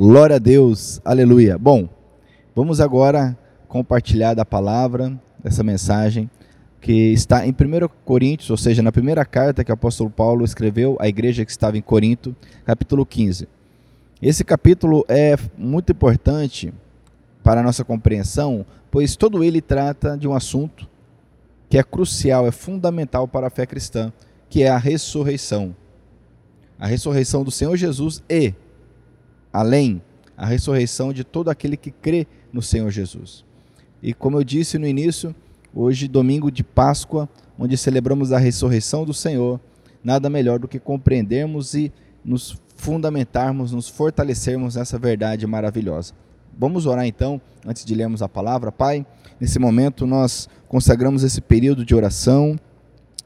Glória a Deus, aleluia. Bom, vamos agora compartilhar da palavra, dessa mensagem, que está em 1 Coríntios, ou seja, na primeira carta que o apóstolo Paulo escreveu à igreja que estava em Corinto, capítulo 15. Esse capítulo é muito importante para a nossa compreensão, pois todo ele trata de um assunto que é crucial, é fundamental para a fé cristã, que é a ressurreição. A ressurreição do Senhor Jesus e além a ressurreição de todo aquele que crê no Senhor Jesus. E como eu disse no início, hoje, domingo de Páscoa, onde celebramos a ressurreição do Senhor, nada melhor do que compreendermos e nos fundamentarmos, nos fortalecermos nessa verdade maravilhosa. Vamos orar então, antes de lermos a palavra. Pai, nesse momento nós consagramos esse período de oração,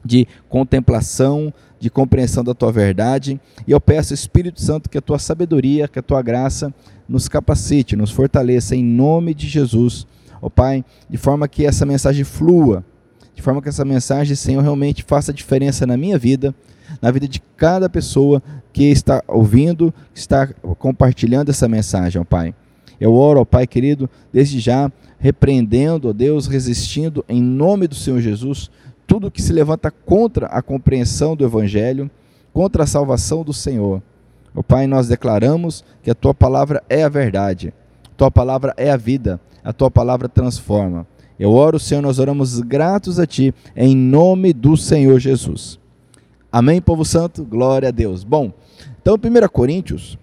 de contemplação, de compreensão da tua verdade. E eu peço, Espírito Santo, que a tua sabedoria, que a tua graça nos capacite, nos fortaleça em nome de Jesus. Ó oh, Pai, de forma que essa mensagem flua, de forma que essa mensagem, Senhor, realmente faça diferença na minha vida, na vida de cada pessoa que está ouvindo, que está compartilhando essa mensagem, ó oh, Pai. Eu oro, ó Pai querido, desde já, repreendendo, ó Deus, resistindo em nome do Senhor Jesus, tudo que se levanta contra a compreensão do Evangelho, contra a salvação do Senhor. O Pai, nós declaramos que a tua palavra é a verdade, a tua palavra é a vida, a tua palavra transforma. Eu oro, Senhor, nós oramos gratos a ti, em nome do Senhor Jesus. Amém, povo santo? Glória a Deus. Bom, então, 1 Coríntios,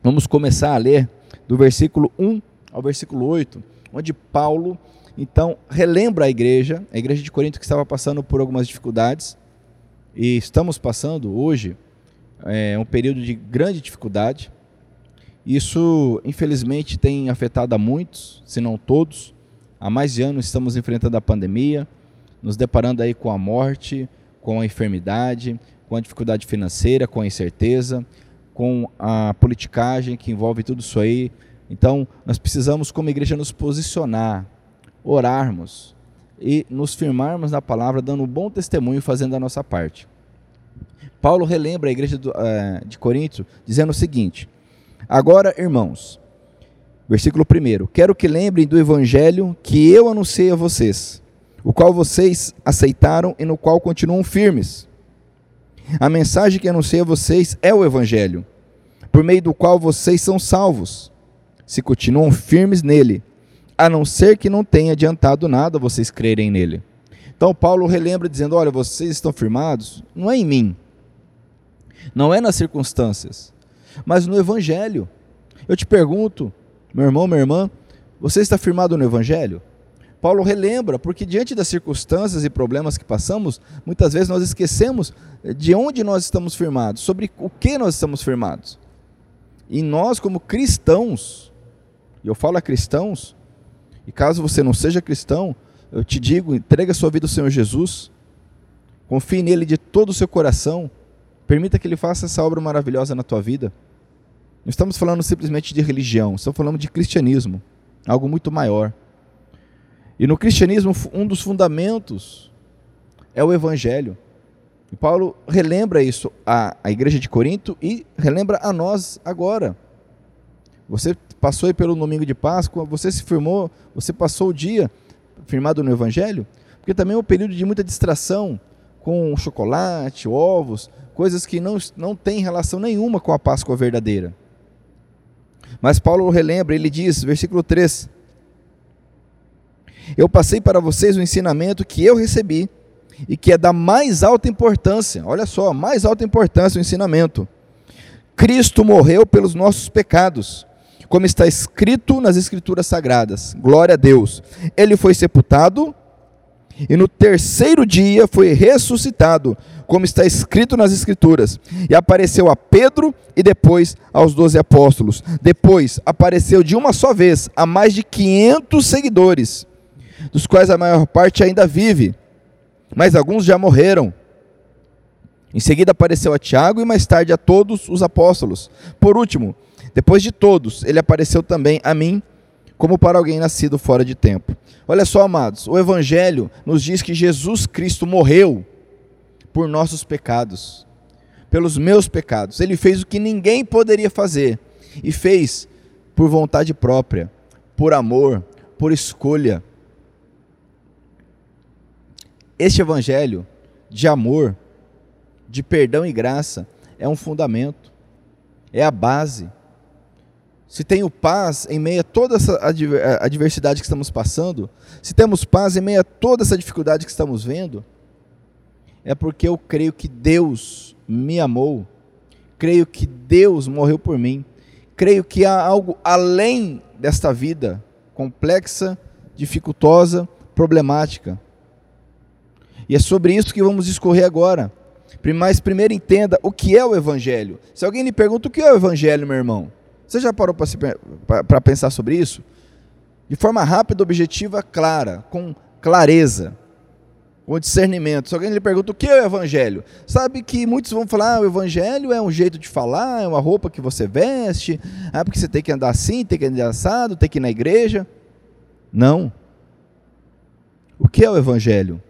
vamos começar a ler do versículo 1 ao versículo 8, onde Paulo então, relembra a igreja, a igreja de Corinto que estava passando por algumas dificuldades, e estamos passando hoje é, um período de grande dificuldade. Isso, infelizmente, tem afetado a muitos, se não todos. Há mais de anos estamos enfrentando a pandemia, nos deparando aí com a morte, com a enfermidade, com a dificuldade financeira, com a incerteza, com a politicagem que envolve tudo isso aí. Então, nós precisamos, como igreja, nos posicionar, orarmos e nos firmarmos na palavra, dando um bom testemunho, fazendo a nossa parte. Paulo relembra a igreja uh, de Corinto, dizendo o seguinte: Agora, irmãos, versículo 1: Quero que lembrem do evangelho que eu anunciei a vocês, o qual vocês aceitaram e no qual continuam firmes. A mensagem que anunciei a vocês é o evangelho, por meio do qual vocês são salvos, se continuam firmes nele a não ser que não tenha adiantado nada vocês crerem nele. Então Paulo relembra dizendo: Olha, vocês estão firmados, não é em mim, não é nas circunstâncias, mas no Evangelho. Eu te pergunto, meu irmão, minha irmã, você está firmado no Evangelho? Paulo relembra, porque diante das circunstâncias e problemas que passamos, muitas vezes nós esquecemos de onde nós estamos firmados, sobre o que nós estamos firmados. E nós, como cristãos, e eu falo a cristãos, e caso você não seja cristão, eu te digo, entregue a sua vida ao Senhor Jesus. Confie nele de todo o seu coração. Permita que ele faça essa obra maravilhosa na tua vida. Não estamos falando simplesmente de religião, estamos falando de cristianismo, algo muito maior. E no cristianismo, um dos fundamentos é o evangelho. E Paulo relembra isso à, à igreja de Corinto e relembra a nós agora. Você passou aí pelo domingo de Páscoa, você se firmou, você passou o dia firmado no Evangelho, porque também é um período de muita distração com chocolate, ovos, coisas que não, não têm relação nenhuma com a Páscoa verdadeira. Mas Paulo relembra, ele diz, versículo 3: Eu passei para vocês o ensinamento que eu recebi e que é da mais alta importância, olha só, mais alta importância o ensinamento. Cristo morreu pelos nossos pecados como está escrito nas Escrituras Sagradas. Glória a Deus. Ele foi sepultado e no terceiro dia foi ressuscitado, como está escrito nas Escrituras. E apareceu a Pedro e depois aos doze apóstolos. Depois apareceu de uma só vez a mais de 500 seguidores, dos quais a maior parte ainda vive, mas alguns já morreram. Em seguida apareceu a Tiago e mais tarde a todos os apóstolos. Por último, depois de todos, ele apareceu também a mim, como para alguém nascido fora de tempo. Olha só, amados, o Evangelho nos diz que Jesus Cristo morreu por nossos pecados, pelos meus pecados. Ele fez o que ninguém poderia fazer. e fez por vontade própria, por amor, por escolha. Este evangelho de amor, de perdão e graça é um fundamento, é a base. Se tenho paz em meio a toda essa adversidade que estamos passando, se temos paz em meio a toda essa dificuldade que estamos vendo, é porque eu creio que Deus me amou, creio que Deus morreu por mim, creio que há algo além desta vida complexa, dificultosa, problemática. E é sobre isso que vamos discorrer agora. Mas primeiro entenda o que é o Evangelho. Se alguém lhe pergunta o que é o Evangelho, meu irmão, você já parou para pensar sobre isso? De forma rápida, objetiva, clara, com clareza, com discernimento. Se alguém lhe pergunta o que é o Evangelho, sabe que muitos vão falar: ah, o Evangelho é um jeito de falar, é uma roupa que você veste, ah, porque você tem que andar assim, tem que andar assado, tem que ir na igreja. Não. O que é o Evangelho?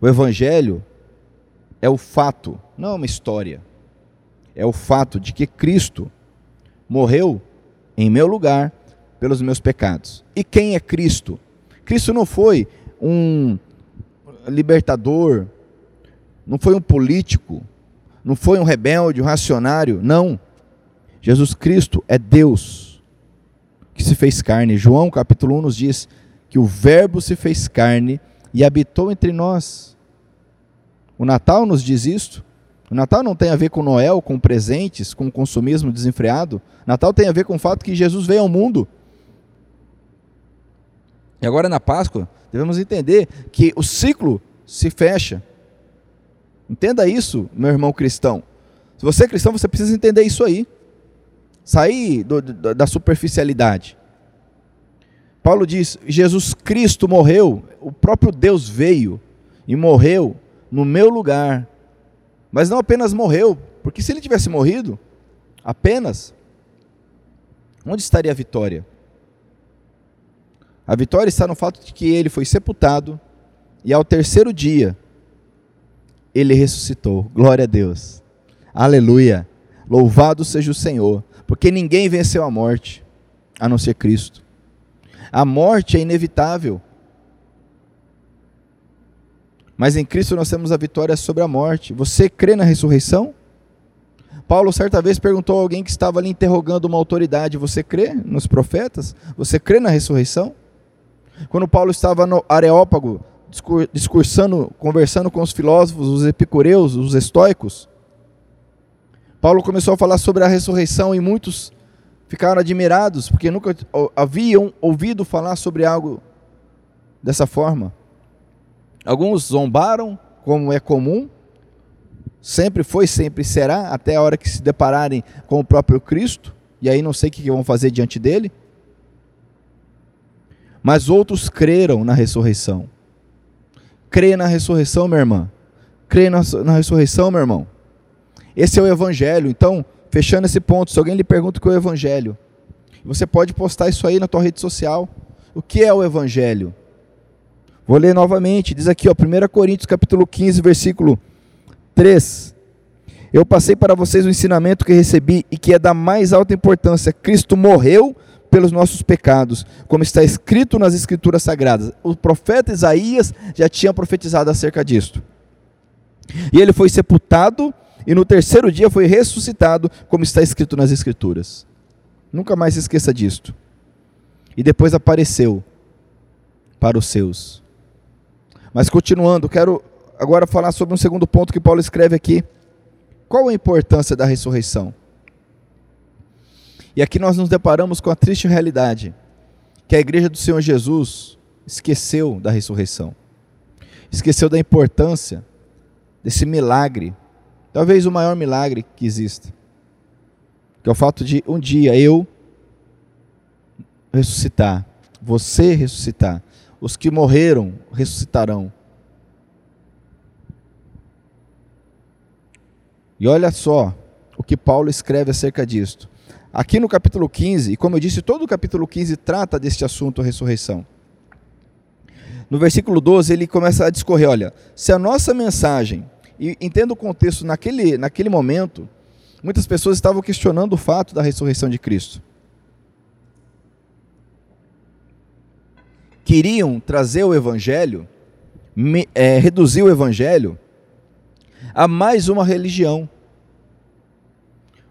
O Evangelho é o fato, não é uma história. É o fato de que Cristo morreu em meu lugar pelos meus pecados. E quem é Cristo? Cristo não foi um libertador, não foi um político, não foi um rebelde, um racionário, não. Jesus Cristo é Deus que se fez carne. João capítulo 1 nos diz que o Verbo se fez carne e habitou entre nós. O Natal nos diz isto. O Natal não tem a ver com Noel, com presentes, com consumismo desenfreado. Natal tem a ver com o fato que Jesus veio ao mundo. E agora na Páscoa, devemos entender que o ciclo se fecha. Entenda isso, meu irmão cristão. Se você é cristão, você precisa entender isso aí. Sair do, do, da superficialidade. Paulo diz: Jesus Cristo morreu, o próprio Deus veio e morreu no meu lugar. Mas não apenas morreu, porque se ele tivesse morrido, apenas, onde estaria a vitória? A vitória está no fato de que ele foi sepultado e ao terceiro dia ele ressuscitou. Glória a Deus. Aleluia. Louvado seja o Senhor, porque ninguém venceu a morte a não ser Cristo. A morte é inevitável. Mas em Cristo nós temos a vitória sobre a morte. Você crê na ressurreição? Paulo certa vez perguntou a alguém que estava ali interrogando uma autoridade: Você crê nos profetas? Você crê na ressurreição? Quando Paulo estava no Areópago, discursando, conversando com os filósofos, os epicureus, os estoicos, Paulo começou a falar sobre a ressurreição e muitos ficaram admirados, porque nunca haviam ouvido falar sobre algo dessa forma. Alguns zombaram, como é comum, sempre foi, sempre será, até a hora que se depararem com o próprio Cristo, e aí não sei o que vão fazer diante dele. Mas outros creram na ressurreição. Crê na ressurreição, minha irmã. Crê na, na ressurreição, meu irmão. Esse é o Evangelho. Então, fechando esse ponto, se alguém lhe pergunta o que é o Evangelho, você pode postar isso aí na tua rede social. O que é o Evangelho? Vou ler novamente, diz aqui, ó, 1 Coríntios capítulo 15, versículo 3. Eu passei para vocês o ensinamento que recebi e que é da mais alta importância. Cristo morreu pelos nossos pecados, como está escrito nas escrituras sagradas. O profeta Isaías já tinha profetizado acerca disto. E ele foi sepultado e no terceiro dia foi ressuscitado, como está escrito nas escrituras. Nunca mais se esqueça disto. E depois apareceu para os seus. Mas continuando, quero agora falar sobre um segundo ponto que Paulo escreve aqui. Qual a importância da ressurreição? E aqui nós nos deparamos com a triste realidade que a igreja do Senhor Jesus esqueceu da ressurreição. Esqueceu da importância desse milagre, talvez o maior milagre que exista. Que é o fato de um dia eu ressuscitar, você ressuscitar, os que morreram ressuscitarão. E olha só o que Paulo escreve acerca disto. Aqui no capítulo 15, e como eu disse, todo o capítulo 15 trata deste assunto, a ressurreição. No versículo 12, ele começa a discorrer: olha, se a nossa mensagem, e entenda o contexto naquele, naquele momento, muitas pessoas estavam questionando o fato da ressurreição de Cristo. Queriam trazer o Evangelho, é, reduzir o Evangelho a mais uma religião.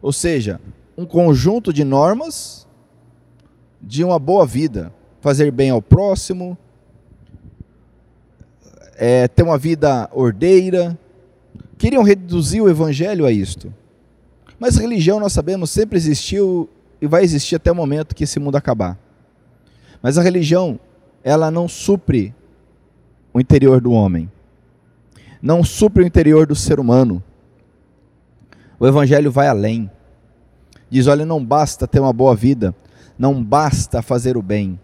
Ou seja, um conjunto de normas de uma boa vida, fazer bem ao próximo, é, ter uma vida ordeira. Queriam reduzir o evangelho a isto. Mas religião, nós sabemos, sempre existiu e vai existir até o momento que esse mundo acabar. Mas a religião, ela não supre o interior do homem. Não supre o interior do ser humano. O evangelho vai além. Diz: olha, não basta ter uma boa vida, não basta fazer o bem.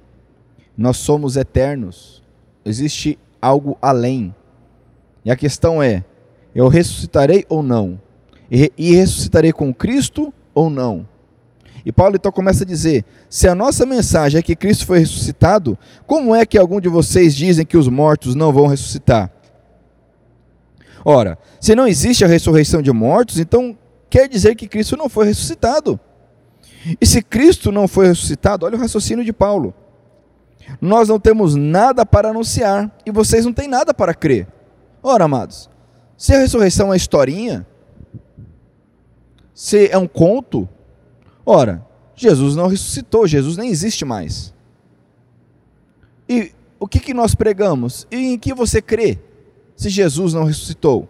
Nós somos eternos. Existe algo além. E a questão é: eu ressuscitarei ou não? E, ressuscitarei com Cristo ou não? E Paulo então começa a dizer: se a nossa mensagem é que Cristo foi ressuscitado, como é que algum de vocês dizem que os mortos não vão ressuscitar? Ora, se não existe a ressurreição de mortos, então quer dizer que Cristo não foi ressuscitado. E se Cristo não foi ressuscitado, olha o raciocínio de Paulo. Nós não temos nada para anunciar e vocês não têm nada para crer. Ora, amados, se a ressurreição é historinha, se é um conto, ora, Jesus não ressuscitou, Jesus nem existe mais. E o que, que nós pregamos? E em que você crê se Jesus não ressuscitou?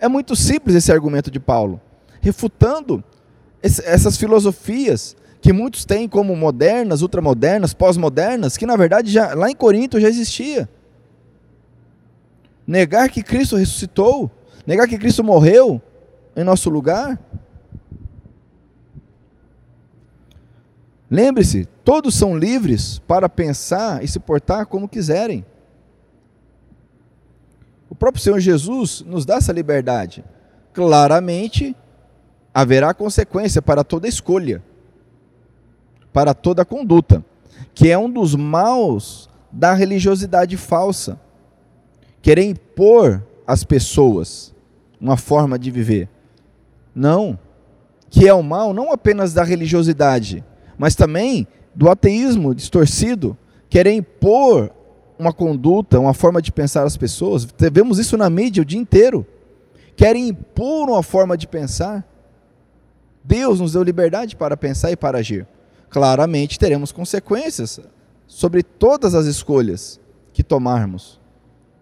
É muito simples esse argumento de Paulo refutando essas filosofias que muitos têm como modernas, ultramodernas, pós-modernas, que na verdade já lá em Corinto já existia. Negar que Cristo ressuscitou, negar que Cristo morreu em nosso lugar. Lembre-se, todos são livres para pensar e se portar como quiserem. O próprio Senhor Jesus nos dá essa liberdade. Claramente, haverá consequência para toda escolha, para toda conduta, que é um dos maus da religiosidade falsa. Querer impor às pessoas uma forma de viver. Não. Que é o mal não apenas da religiosidade, mas também do ateísmo distorcido. Querer impor uma conduta, uma forma de pensar às pessoas. Vemos isso na mídia o dia inteiro. Querem impor uma forma de pensar. Deus nos deu liberdade para pensar e para agir. Claramente teremos consequências sobre todas as escolhas que tomarmos.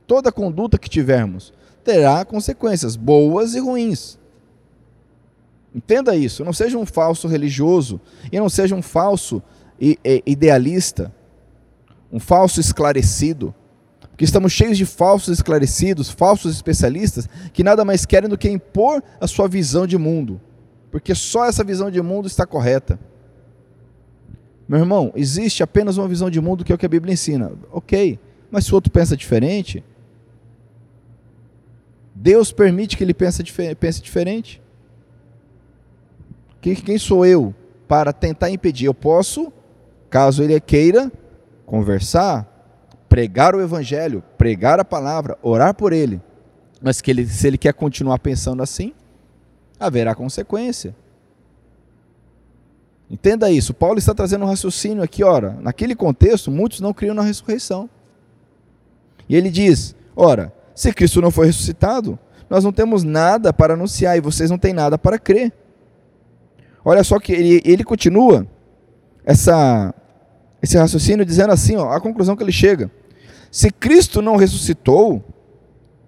Toda conduta que tivermos terá consequências boas e ruins. Entenda isso, não seja um falso religioso e não seja um falso idealista, um falso esclarecido, porque estamos cheios de falsos esclarecidos, falsos especialistas que nada mais querem do que impor a sua visão de mundo porque só essa visão de mundo está correta. Meu irmão, existe apenas uma visão de mundo que é o que a Bíblia ensina. Ok, mas se o outro pensa diferente, Deus permite que ele pense, pense diferente. Quem sou eu para tentar impedir? Eu posso, caso ele queira, conversar, pregar o Evangelho, pregar a palavra, orar por ele. Mas que ele, se ele quer continuar pensando assim, haverá consequência. Entenda isso. Paulo está trazendo um raciocínio aqui, ora, naquele contexto, muitos não criam na ressurreição. E ele diz: ora, se Cristo não foi ressuscitado, nós não temos nada para anunciar e vocês não têm nada para crer. Olha só que ele, ele continua essa, esse raciocínio dizendo assim, ó, a conclusão que ele chega. Se Cristo não ressuscitou,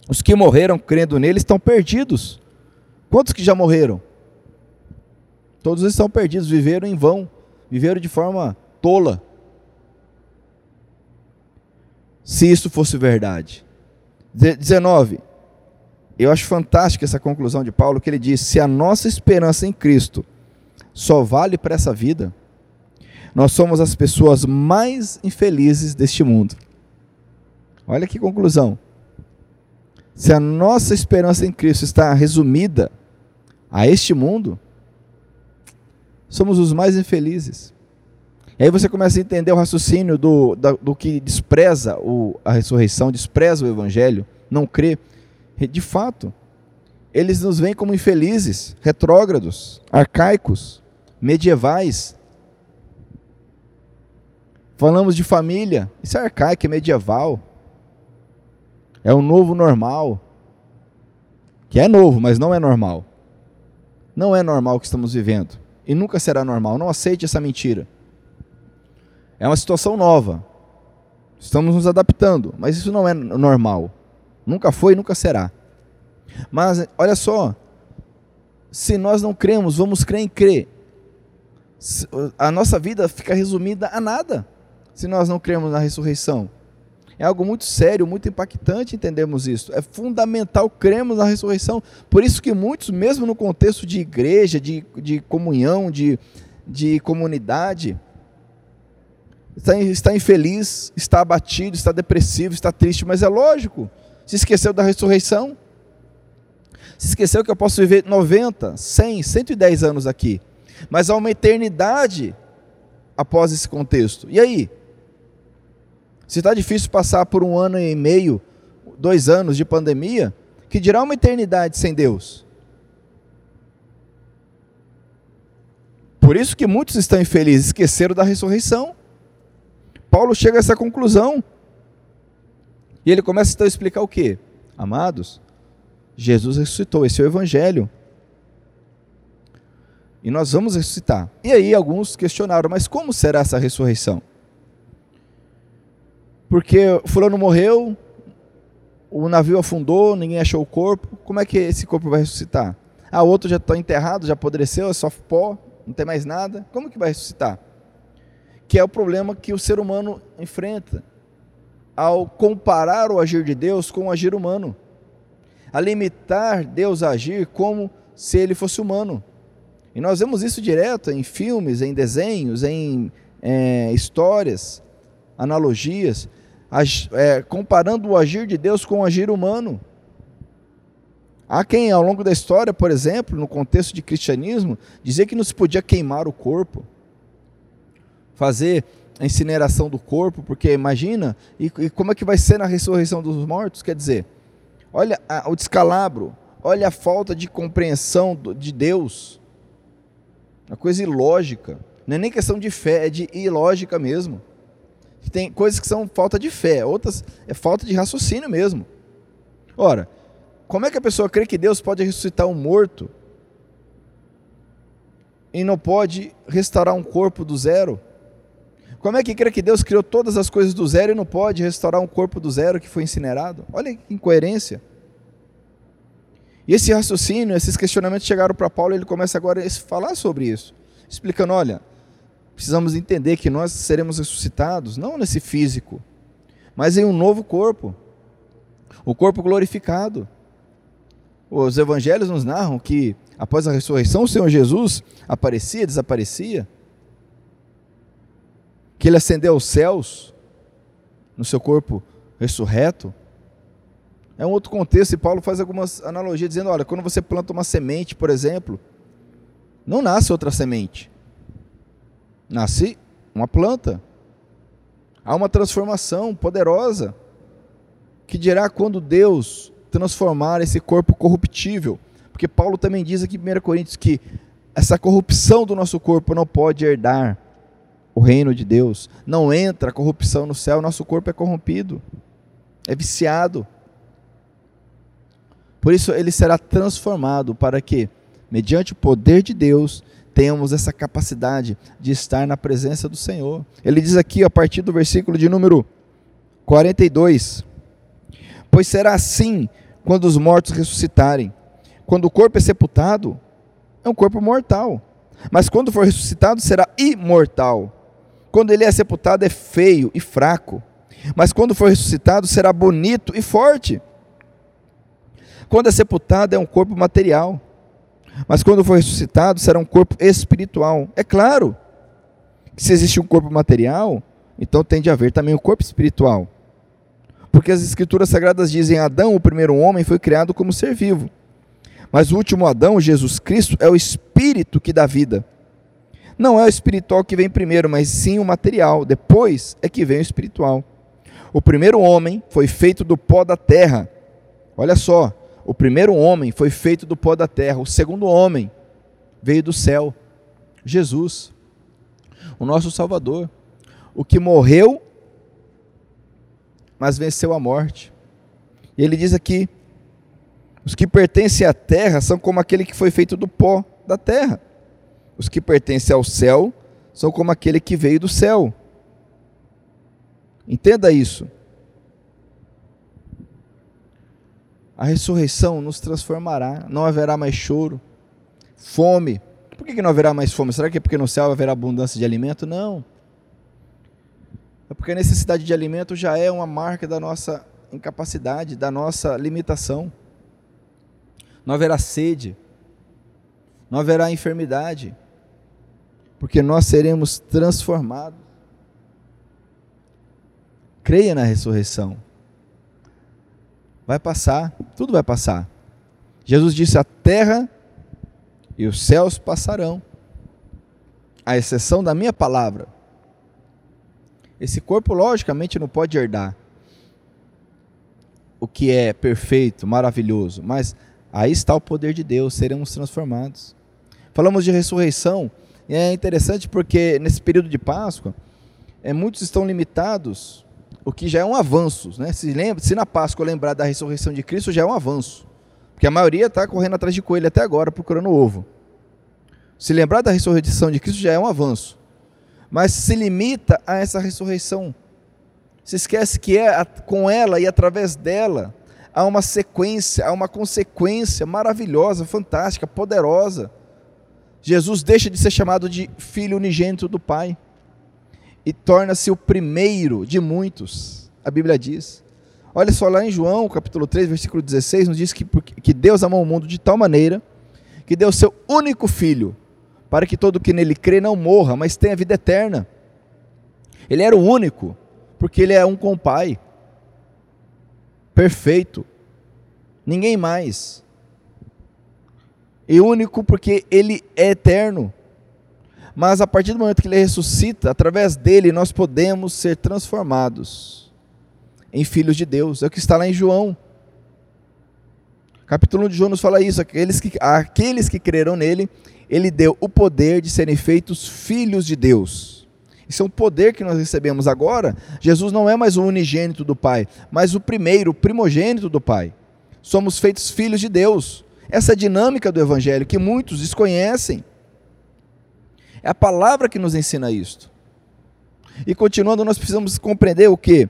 os que morreram crendo nele estão perdidos. Quantos que já morreram? Todos estão perdidos, viveram em vão, viveram de forma tola. Se isso fosse verdade. 19. Eu acho fantástica essa conclusão de Paulo, que ele diz: se a nossa esperança em Cristo só vale para essa vida, nós somos as pessoas mais infelizes deste mundo. Olha que conclusão. Se a nossa esperança em Cristo está resumida a este mundo, somos os mais infelizes. E aí você começa a entender o raciocínio do, do, do que despreza o, a ressurreição, despreza o evangelho, não crê. De fato, eles nos veem como infelizes, retrógrados, arcaicos, medievais. Falamos de família, isso é arcaico, é medieval. É o novo normal. Que é novo, mas não é normal. Não é normal o que estamos vivendo. E nunca será normal. Não aceite essa mentira. É uma situação nova. Estamos nos adaptando, mas isso não é normal. Nunca foi e nunca será. Mas olha só, se nós não cremos, vamos crer em crer. A nossa vida fica resumida a nada se nós não cremos na ressurreição. É algo muito sério, muito impactante entendemos isso. É fundamental cremos na ressurreição. Por isso que muitos, mesmo no contexto de igreja, de, de comunhão, de, de comunidade, está, está infeliz, está abatido, está depressivo, está triste, mas é lógico. Se esqueceu da ressurreição. Se esqueceu que eu posso viver 90, 100, 110 anos aqui. Mas há uma eternidade após esse contexto. E aí? Se está difícil passar por um ano e meio, dois anos de pandemia, que dirá uma eternidade sem Deus? Por isso que muitos estão infelizes, esqueceram da ressurreição. Paulo chega a essa conclusão. E ele começa então a explicar o que? Amados, Jesus ressuscitou, esse é o Evangelho. E nós vamos ressuscitar. E aí alguns questionaram, mas como será essa ressurreição? Porque fulano morreu, o navio afundou, ninguém achou o corpo, como é que esse corpo vai ressuscitar? Ah, outro já está enterrado, já apodreceu, é só pó, não tem mais nada. Como que vai ressuscitar? Que é o problema que o ser humano enfrenta ao comparar o agir de Deus com o agir humano a limitar Deus a agir como se ele fosse humano. E nós vemos isso direto em filmes, em desenhos, em é, histórias, analogias, é, comparando o agir de Deus com o agir humano. Há quem, ao longo da história, por exemplo, no contexto de cristianismo, dizia que não se podia queimar o corpo, fazer a incineração do corpo, porque imagina, e, e como é que vai ser na ressurreição dos mortos? Quer dizer, Olha a, o descalabro, olha a falta de compreensão de Deus. Uma coisa ilógica. Não é nem questão de fé, é de ilógica mesmo. Tem coisas que são falta de fé, outras é falta de raciocínio mesmo. Ora, como é que a pessoa crê que Deus pode ressuscitar um morto e não pode restaurar um corpo do zero? Como é que crê que Deus criou todas as coisas do zero e não pode restaurar um corpo do zero que foi incinerado? Olha que incoerência. E esse raciocínio, esses questionamentos chegaram para Paulo e ele começa agora a falar sobre isso, explicando: olha, precisamos entender que nós seremos ressuscitados, não nesse físico, mas em um novo corpo o corpo glorificado. Os evangelhos nos narram que após a ressurreição o Senhor Jesus aparecia, desaparecia que ele ascendeu aos céus no seu corpo ressurreto. É um outro contexto, e Paulo faz algumas analogias, dizendo: olha, quando você planta uma semente, por exemplo, não nasce outra semente, nasce uma planta. Há uma transformação poderosa, que dirá quando Deus transformar esse corpo corruptível. Porque Paulo também diz aqui em 1 Coríntios que essa corrupção do nosso corpo não pode herdar o reino de Deus. Não entra corrupção no céu, nosso corpo é corrompido, é viciado. Por isso ele será transformado para que, mediante o poder de Deus, tenhamos essa capacidade de estar na presença do Senhor. Ele diz aqui a partir do versículo de número 42: Pois será assim quando os mortos ressuscitarem. Quando o corpo é sepultado, é um corpo mortal. Mas quando for ressuscitado, será imortal. Quando ele é sepultado, é feio e fraco. Mas quando for ressuscitado, será bonito e forte. Quando é sepultado, é um corpo material. Mas quando for ressuscitado, será um corpo espiritual. É claro que se existe um corpo material, então tem de haver também um corpo espiritual. Porque as Escrituras Sagradas dizem: Adão, o primeiro homem, foi criado como ser vivo. Mas o último Adão, Jesus Cristo, é o espírito que dá vida. Não é o espiritual que vem primeiro, mas sim o material. Depois é que vem o espiritual. O primeiro homem foi feito do pó da terra. Olha só, O primeiro homem foi feito do pó da terra, o segundo homem veio do céu, Jesus, o nosso Salvador, o que morreu, mas venceu a morte. E ele diz aqui: os que pertencem à terra são como aquele que foi feito do pó da terra. Os que pertencem ao céu são como aquele que veio do céu. Entenda isso. A ressurreição nos transformará, não haverá mais choro, fome. Por que não haverá mais fome? Será que é porque no céu haverá abundância de alimento? Não. É porque a necessidade de alimento já é uma marca da nossa incapacidade, da nossa limitação. Não haverá sede, não haverá enfermidade, porque nós seremos transformados. Creia na ressurreição. Vai passar, tudo vai passar. Jesus disse: a terra e os céus passarão, à exceção da minha palavra. Esse corpo, logicamente, não pode herdar o que é perfeito, maravilhoso, mas aí está o poder de Deus, seremos transformados. Falamos de ressurreição, e é interessante porque nesse período de Páscoa, é, muitos estão limitados o que já é um avanço. Né? Se, lembra, se na Páscoa lembrar da ressurreição de Cristo, já é um avanço. Porque a maioria está correndo atrás de coelho até agora, procurando ovo. Se lembrar da ressurreição de Cristo, já é um avanço. Mas se limita a essa ressurreição. Se esquece que é com ela e através dela há uma sequência, há uma consequência maravilhosa, fantástica, poderosa. Jesus deixa de ser chamado de filho unigênito do Pai e torna-se o primeiro de muitos, a Bíblia diz. Olha só lá em João, capítulo 3, versículo 16, nos diz que, que Deus amou o mundo de tal maneira que deu seu único filho, para que todo que nele crê não morra, mas tenha vida eterna. Ele era o único, porque ele é um com o Pai. Perfeito. Ninguém mais. E único porque ele é eterno. Mas a partir do momento que ele ressuscita, através dele nós podemos ser transformados em filhos de Deus. É o que está lá em João. Capítulo 1 de João nos fala isso: aqueles que, aqueles que creram nele, ele deu o poder de serem feitos filhos de Deus. Isso é um poder que nós recebemos agora. Jesus não é mais o unigênito do Pai, mas o primeiro, o primogênito do Pai. Somos feitos filhos de Deus. Essa é a dinâmica do Evangelho que muitos desconhecem. É a palavra que nos ensina isto. E continuando, nós precisamos compreender o que?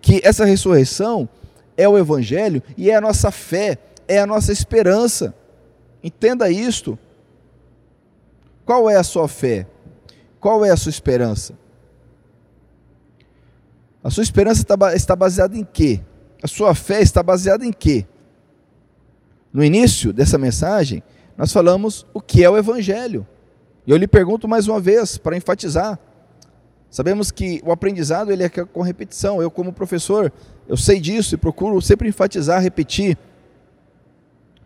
Que essa ressurreição é o Evangelho e é a nossa fé, é a nossa esperança. Entenda isto. Qual é a sua fé? Qual é a sua esperança? A sua esperança está baseada em quê? A sua fé está baseada em quê? No início dessa mensagem, nós falamos o que é o Evangelho. E eu lhe pergunto mais uma vez, para enfatizar. Sabemos que o aprendizado ele é com repetição. Eu, como professor, eu sei disso e procuro sempre enfatizar, repetir.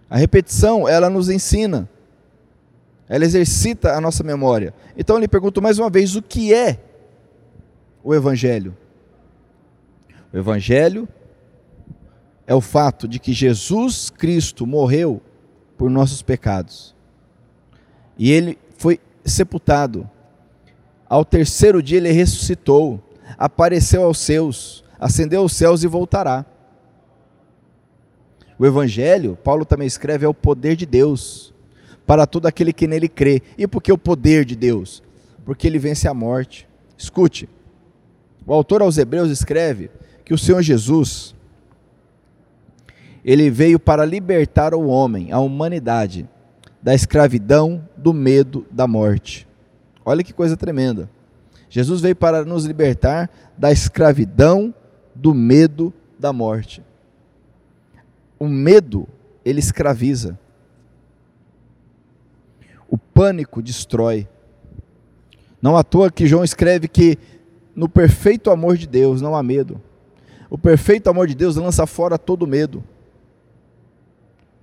A repetição, ela nos ensina. Ela exercita a nossa memória. Então eu lhe pergunto mais uma vez, o que é o Evangelho? O Evangelho é o fato de que Jesus Cristo morreu por nossos pecados. E ele sepultado. Ao terceiro dia ele ressuscitou, apareceu aos seus, ascendeu aos céus e voltará. O Evangelho, Paulo também escreve, é o poder de Deus para todo aquele que nele crê. E por que o poder de Deus? Porque ele vence a morte. Escute, o autor aos Hebreus escreve que o Senhor Jesus, ele veio para libertar o homem, a humanidade, da escravidão, do medo, da morte. Olha que coisa tremenda. Jesus veio para nos libertar da escravidão, do medo, da morte. O medo, ele escraviza. O pânico destrói. Não à toa que João escreve que no perfeito amor de Deus não há medo. O perfeito amor de Deus lança fora todo medo.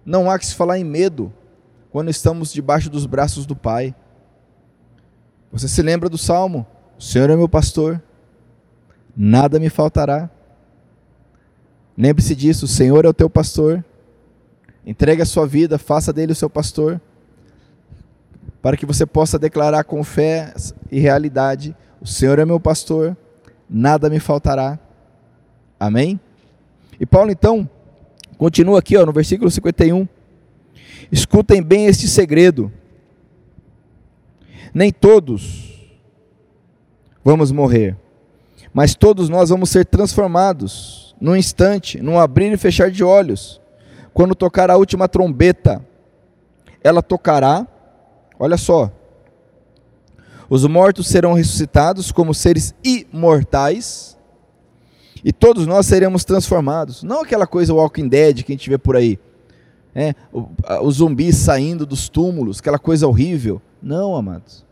Não há que se falar em medo quando estamos debaixo dos braços do Pai. Você se lembra do salmo? O Senhor é meu pastor, nada me faltará. Lembre-se disso: o Senhor é o teu pastor, Entregue a sua vida, faça dele o seu pastor, para que você possa declarar com fé e realidade: O Senhor é meu pastor, nada me faltará. Amém? E Paulo então continua aqui ó, no versículo 51. Escutem bem este segredo. Nem todos vamos morrer, mas todos nós vamos ser transformados num instante, num abrir e fechar de olhos quando tocar a última trombeta, ela tocará, olha só, os mortos serão ressuscitados como seres imortais, e todos nós seremos transformados. Não aquela coisa Walking Dead que a gente vê por aí, é, os zumbis saindo dos túmulos, aquela coisa horrível. Não, amados.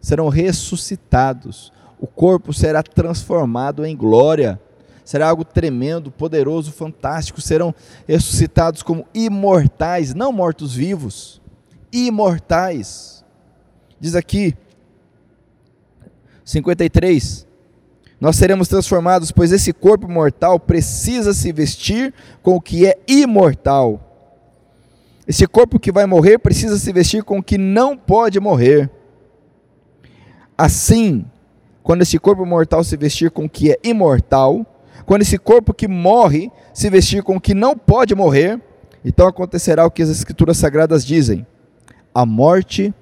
Serão ressuscitados. O corpo será transformado em glória será algo tremendo, poderoso, fantástico. Serão ressuscitados como imortais, não mortos-vivos, imortais. Diz aqui, 53. Nós seremos transformados, pois esse corpo mortal precisa se vestir com o que é imortal. Esse corpo que vai morrer precisa se vestir com o que não pode morrer. Assim, quando esse corpo mortal se vestir com o que é imortal, quando esse corpo que morre se vestir com o que não pode morrer, então acontecerá o que as Escrituras Sagradas dizem: a morte.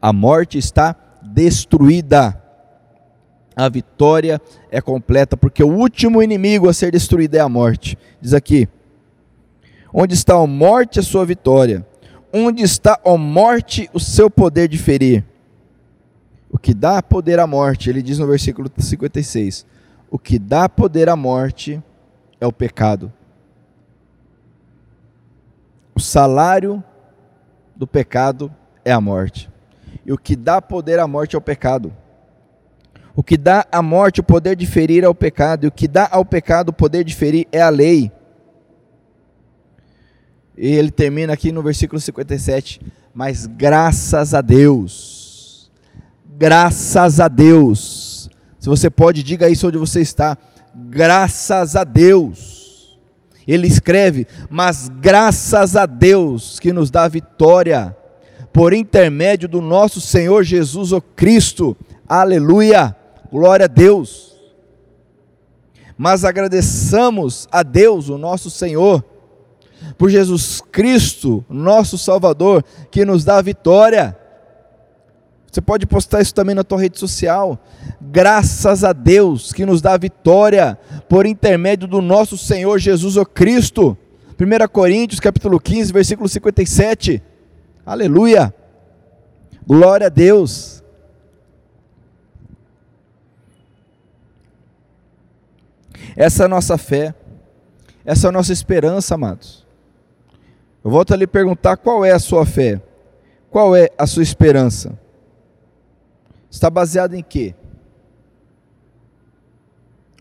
A morte está destruída. A vitória é completa, porque o último inimigo a ser destruído é a morte. Diz aqui: Onde está a morte, a sua vitória? Onde está a morte, o seu poder de ferir? O que dá poder à morte, ele diz no versículo 56, o que dá poder à morte é o pecado. O salário do pecado é a morte. E o que dá poder à morte é o pecado. O que dá à morte o poder de ferir é o pecado, e o que dá ao pecado o poder de ferir é a lei. E ele termina aqui no versículo 57, mas graças a Deus Graças a Deus. Se você pode, diga isso onde você está. Graças a Deus. Ele escreve, mas graças a Deus que nos dá vitória por intermédio do nosso Senhor Jesus o Cristo. Aleluia. Glória a Deus. Mas agradeçamos a Deus, o nosso Senhor, por Jesus Cristo, nosso Salvador, que nos dá vitória você pode postar isso também na tua rede social. Graças a Deus que nos dá vitória por intermédio do nosso Senhor Jesus o Cristo. 1 Coríntios capítulo 15, versículo 57. Aleluia. Glória a Deus. Essa é a nossa fé. Essa é a nossa esperança, amados. Eu volto a lhe perguntar qual é a sua fé? Qual é a sua esperança? está baseado em quê?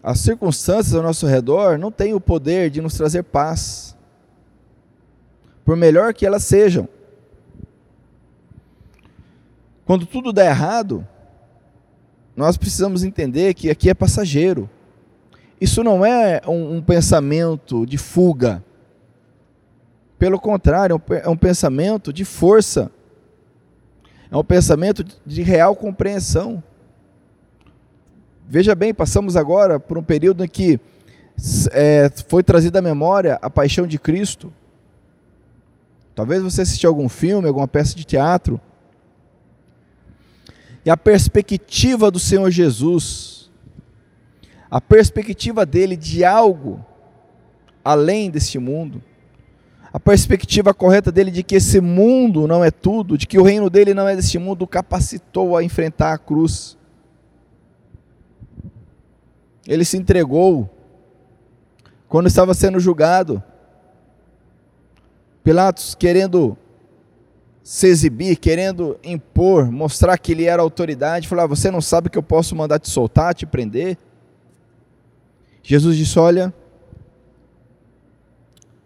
As circunstâncias ao nosso redor não têm o poder de nos trazer paz, por melhor que elas sejam. Quando tudo dá errado, nós precisamos entender que aqui é passageiro. Isso não é um, um pensamento de fuga. Pelo contrário, é um é pensamento de força é um pensamento de real compreensão. Veja bem, passamos agora por um período em que é, foi trazida à memória a paixão de Cristo. Talvez você assistiu algum filme, alguma peça de teatro. E a perspectiva do Senhor Jesus, a perspectiva dele de algo além deste mundo, a perspectiva correta dele de que esse mundo não é tudo, de que o reino dele não é deste mundo, capacitou a enfrentar a cruz. Ele se entregou quando estava sendo julgado. Pilatos querendo se exibir, querendo impor, mostrar que ele era autoridade, falou: ah, Você não sabe que eu posso mandar te soltar, te prender? Jesus disse: Olha,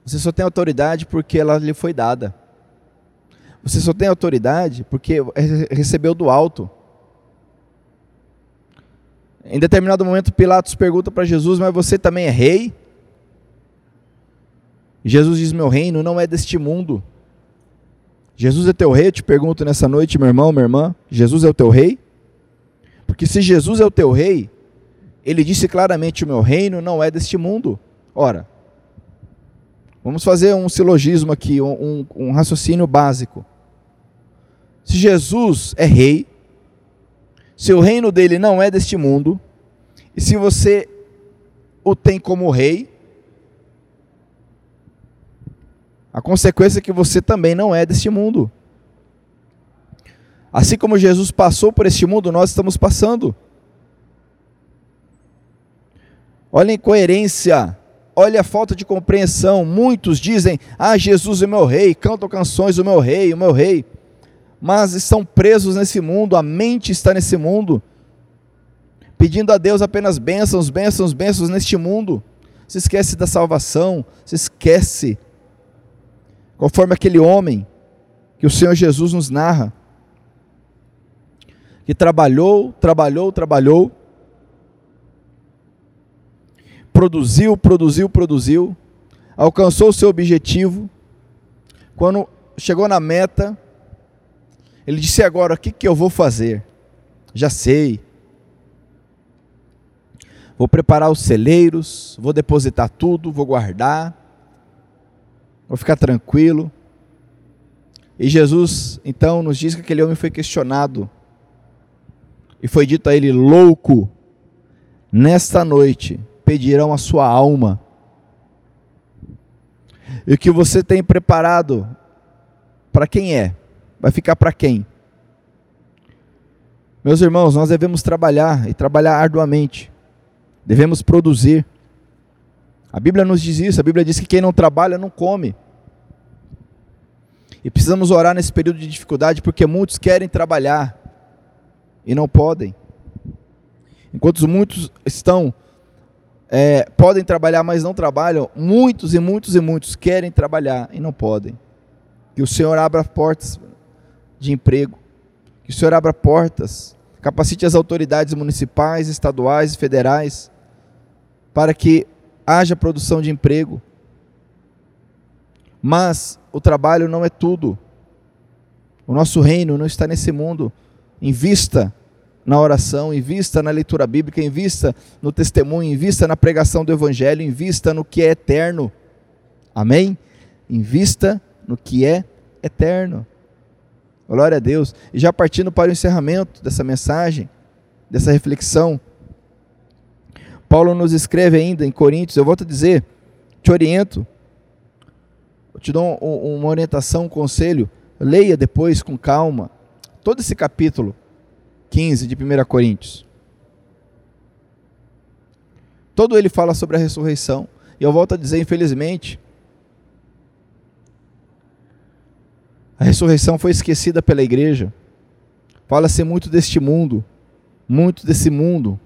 você só tem autoridade porque ela lhe foi dada. Você só tem autoridade porque recebeu do alto. Em determinado momento, Pilatos pergunta para Jesus: Mas você também é rei? Jesus diz: Meu reino não é deste mundo. Jesus é teu rei? Eu te pergunto nessa noite, meu irmão, minha irmã. Jesus é o teu rei? Porque se Jesus é o teu rei, ele disse claramente: O meu reino não é deste mundo. Ora, vamos fazer um silogismo aqui, um, um, raciocínio básico. Se Jesus é rei, se o reino dele não é deste mundo, e se você o tem como rei, a consequência é que você também não é deste mundo. Assim como Jesus passou por este mundo, nós estamos passando. Olha a incoerência, olha a falta de compreensão. Muitos dizem: Ah, Jesus é o meu rei, cantam canções do meu rei, o meu rei. Mas estão presos nesse mundo, a mente está nesse mundo, pedindo a Deus apenas bênçãos, bênçãos, bênçãos neste mundo. Se esquece da salvação, se esquece, conforme aquele homem que o Senhor Jesus nos narra que trabalhou, trabalhou, trabalhou, produziu, produziu, produziu, alcançou o seu objetivo. Quando chegou na meta, ele disse: Agora, o que, que eu vou fazer? Já sei. Vou preparar os celeiros, vou depositar tudo, vou guardar, vou ficar tranquilo. E Jesus, então, nos diz que aquele homem foi questionado e foi dito a ele: Louco, nesta noite pedirão a sua alma. E o que você tem preparado, para quem é? Vai ficar para quem? Meus irmãos, nós devemos trabalhar e trabalhar arduamente. Devemos produzir. A Bíblia nos diz isso, a Bíblia diz que quem não trabalha não come. E precisamos orar nesse período de dificuldade porque muitos querem trabalhar, e não podem. Enquanto muitos estão é, podem trabalhar, mas não trabalham, muitos e muitos e muitos querem trabalhar e não podem. Que o Senhor abra portas de emprego, que o Senhor abra portas, capacite as autoridades municipais, estaduais e federais para que haja produção de emprego. Mas o trabalho não é tudo. O nosso reino não está nesse mundo Invista na oração, invista na leitura bíblica, invista no testemunho, invista na pregação do evangelho, invista no que é eterno. Amém? Invista no que é eterno. Glória a Deus. E já partindo para o encerramento dessa mensagem, dessa reflexão, Paulo nos escreve ainda em Coríntios, eu volto a dizer, te oriento, eu te dou uma orientação, um conselho, leia depois com calma, todo esse capítulo 15 de 1 Coríntios. Todo ele fala sobre a ressurreição. E eu volto a dizer, infelizmente, a ressurreição foi esquecida pela igreja. Fala-se muito deste mundo, muito desse mundo,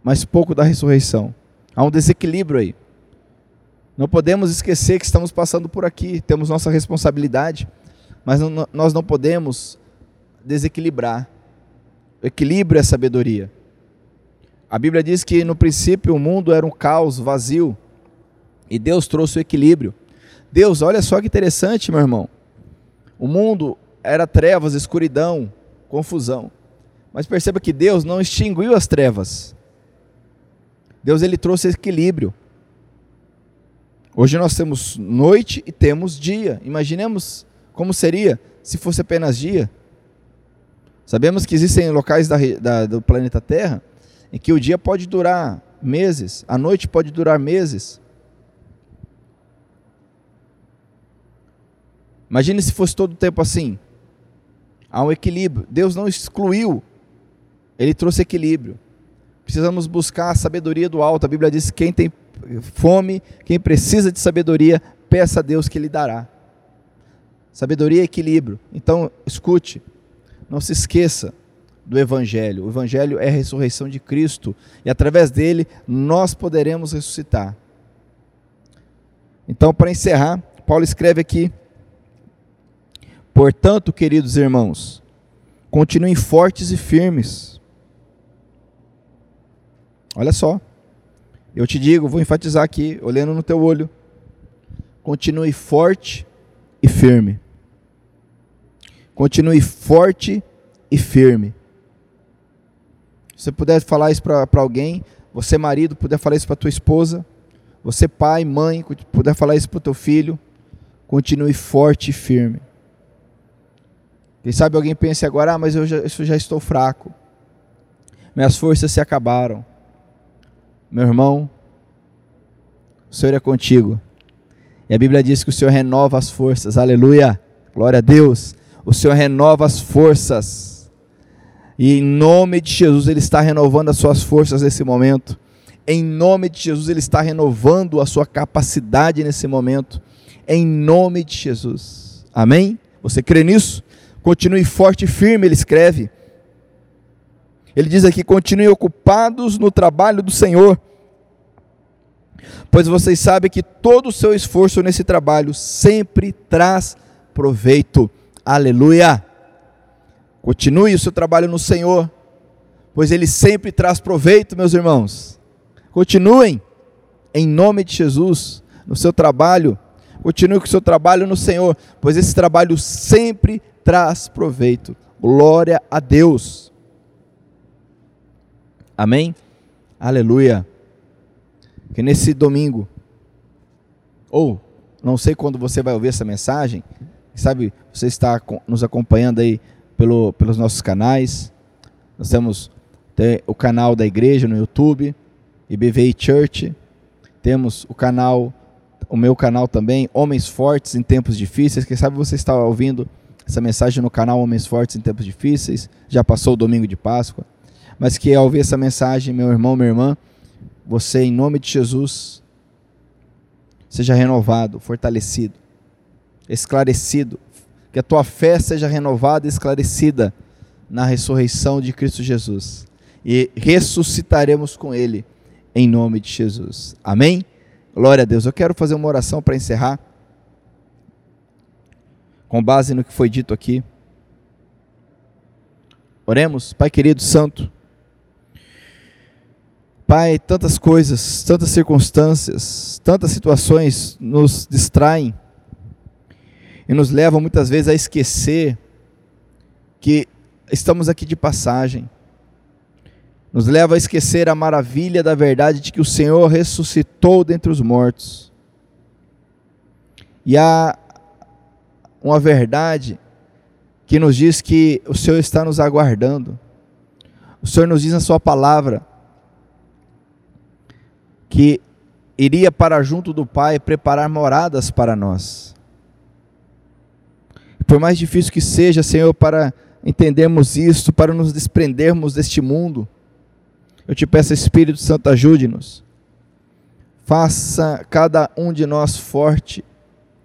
mas pouco da ressurreição. Há um desequilíbrio aí. Não podemos esquecer que estamos passando por aqui, temos nossa responsabilidade mas não, nós não podemos desequilibrar. O equilíbrio é sabedoria. A Bíblia diz que no princípio o mundo era um caos, vazio, e Deus trouxe o equilíbrio. Deus, olha só que interessante, meu irmão. O mundo era trevas, escuridão, confusão. Mas perceba que Deus não extinguiu as trevas. Deus ele trouxe equilíbrio. Hoje nós temos noite e temos dia. Imaginemos como seria se fosse apenas dia? Sabemos que existem locais da, da, do planeta Terra em que o dia pode durar meses, a noite pode durar meses. Imagine se fosse todo o tempo assim. Há um equilíbrio. Deus não excluiu, Ele trouxe equilíbrio. Precisamos buscar a sabedoria do alto. A Bíblia diz: que quem tem fome, quem precisa de sabedoria, peça a Deus que lhe dará. Sabedoria e equilíbrio. Então, escute, não se esqueça do Evangelho. O Evangelho é a ressurreição de Cristo e através dele nós poderemos ressuscitar. Então, para encerrar, Paulo escreve aqui: Portanto, queridos irmãos, continuem fortes e firmes. Olha só, eu te digo, vou enfatizar aqui, olhando no teu olho. continue forte e firme. Continue forte e firme. Se você puder falar isso para alguém, você marido puder falar isso para tua esposa, você pai, mãe, puder falar isso para o teu filho, continue forte e firme. Quem sabe alguém pense agora, ah, mas eu já, eu já estou fraco. Minhas forças se acabaram. Meu irmão, o Senhor é contigo. E a Bíblia diz que o Senhor renova as forças. Aleluia. Glória a Deus. O Senhor renova as forças. E em nome de Jesus, Ele está renovando as suas forças nesse momento. Em nome de Jesus, Ele está renovando a sua capacidade nesse momento. Em nome de Jesus. Amém? Você crê nisso? Continue forte e firme, ele escreve. Ele diz aqui: continuem ocupados no trabalho do Senhor, pois vocês sabem que todo o seu esforço nesse trabalho sempre traz proveito. Aleluia! Continue o seu trabalho no Senhor, pois ele sempre traz proveito, meus irmãos. Continuem, em nome de Jesus, no seu trabalho. Continue com o seu trabalho no Senhor, pois esse trabalho sempre traz proveito. Glória a Deus. Amém? Aleluia. Que nesse domingo, ou não sei quando você vai ouvir essa mensagem, sabe, você está nos acompanhando aí pelo, pelos nossos canais. Nós temos o canal da igreja no YouTube, IBVI Church. Temos o canal, o meu canal também, Homens Fortes em Tempos Difíceis. Quem sabe você está ouvindo essa mensagem no canal Homens Fortes em Tempos Difíceis. Já passou o domingo de Páscoa. Mas que ao ouvir essa mensagem, meu irmão, minha irmã, você, em nome de Jesus, seja renovado, fortalecido, esclarecido. Que a tua fé seja renovada e esclarecida na ressurreição de Cristo Jesus. E ressuscitaremos com Ele, em nome de Jesus. Amém? Glória a Deus. Eu quero fazer uma oração para encerrar com base no que foi dito aqui. Oremos, Pai querido Santo. Pai, tantas coisas, tantas circunstâncias, tantas situações nos distraem e nos levam muitas vezes a esquecer que estamos aqui de passagem. Nos leva a esquecer a maravilha da verdade de que o Senhor ressuscitou dentre os mortos. E a uma verdade que nos diz que o Senhor está nos aguardando. O Senhor nos diz na Sua palavra que iria para junto do Pai preparar moradas para nós. Por mais difícil que seja, Senhor, para entendermos isto, para nos desprendermos deste mundo, eu te peço, Espírito Santo, ajude-nos. Faça cada um de nós forte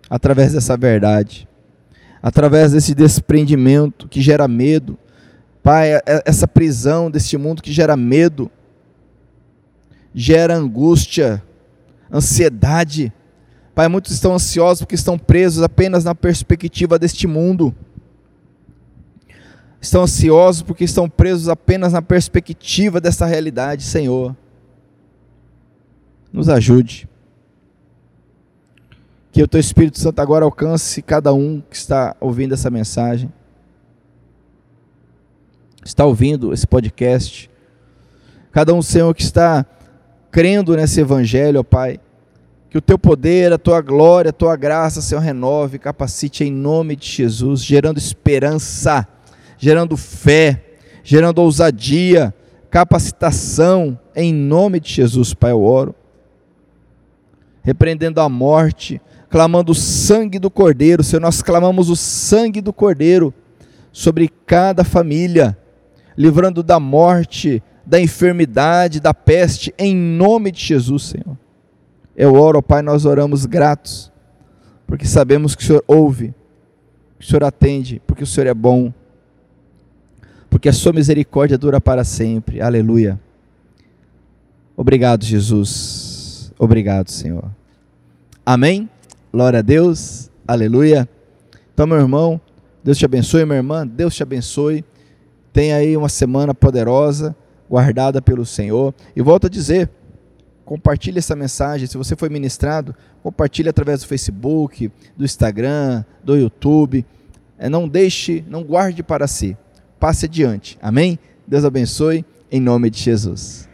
através dessa verdade através desse desprendimento que gera medo. Pai, é, é, essa prisão deste mundo que gera medo, gera angústia, ansiedade. Pai, muitos estão ansiosos porque estão presos apenas na perspectiva deste mundo. Estão ansiosos porque estão presos apenas na perspectiva dessa realidade, Senhor. Nos ajude. Que o teu Espírito Santo agora alcance cada um que está ouvindo essa mensagem, está ouvindo esse podcast. Cada um, Senhor, que está crendo nesse evangelho, ó Pai. Que o teu poder, a tua glória, a tua graça, Senhor, renove, capacite em nome de Jesus, gerando esperança, gerando fé, gerando ousadia, capacitação, em nome de Jesus, Pai, eu oro. Repreendendo a morte, clamando o sangue do Cordeiro. Senhor, nós clamamos o sangue do Cordeiro sobre cada família, livrando da morte, da enfermidade, da peste, em nome de Jesus, Senhor. Eu oro, Pai, nós oramos gratos, porque sabemos que o Senhor ouve, que o Senhor atende, porque o Senhor é bom, porque a sua misericórdia dura para sempre. Aleluia. Obrigado, Jesus. Obrigado, Senhor. Amém. Glória a Deus, aleluia. Então, meu irmão, Deus te abençoe, minha irmã, Deus te abençoe. Tenha aí uma semana poderosa, guardada pelo Senhor. E volto a dizer, compartilhe essa mensagem. Se você foi ministrado, compartilhe através do Facebook, do Instagram, do YouTube. É, não deixe, não guarde para si. Passe adiante. Amém? Deus abençoe em nome de Jesus.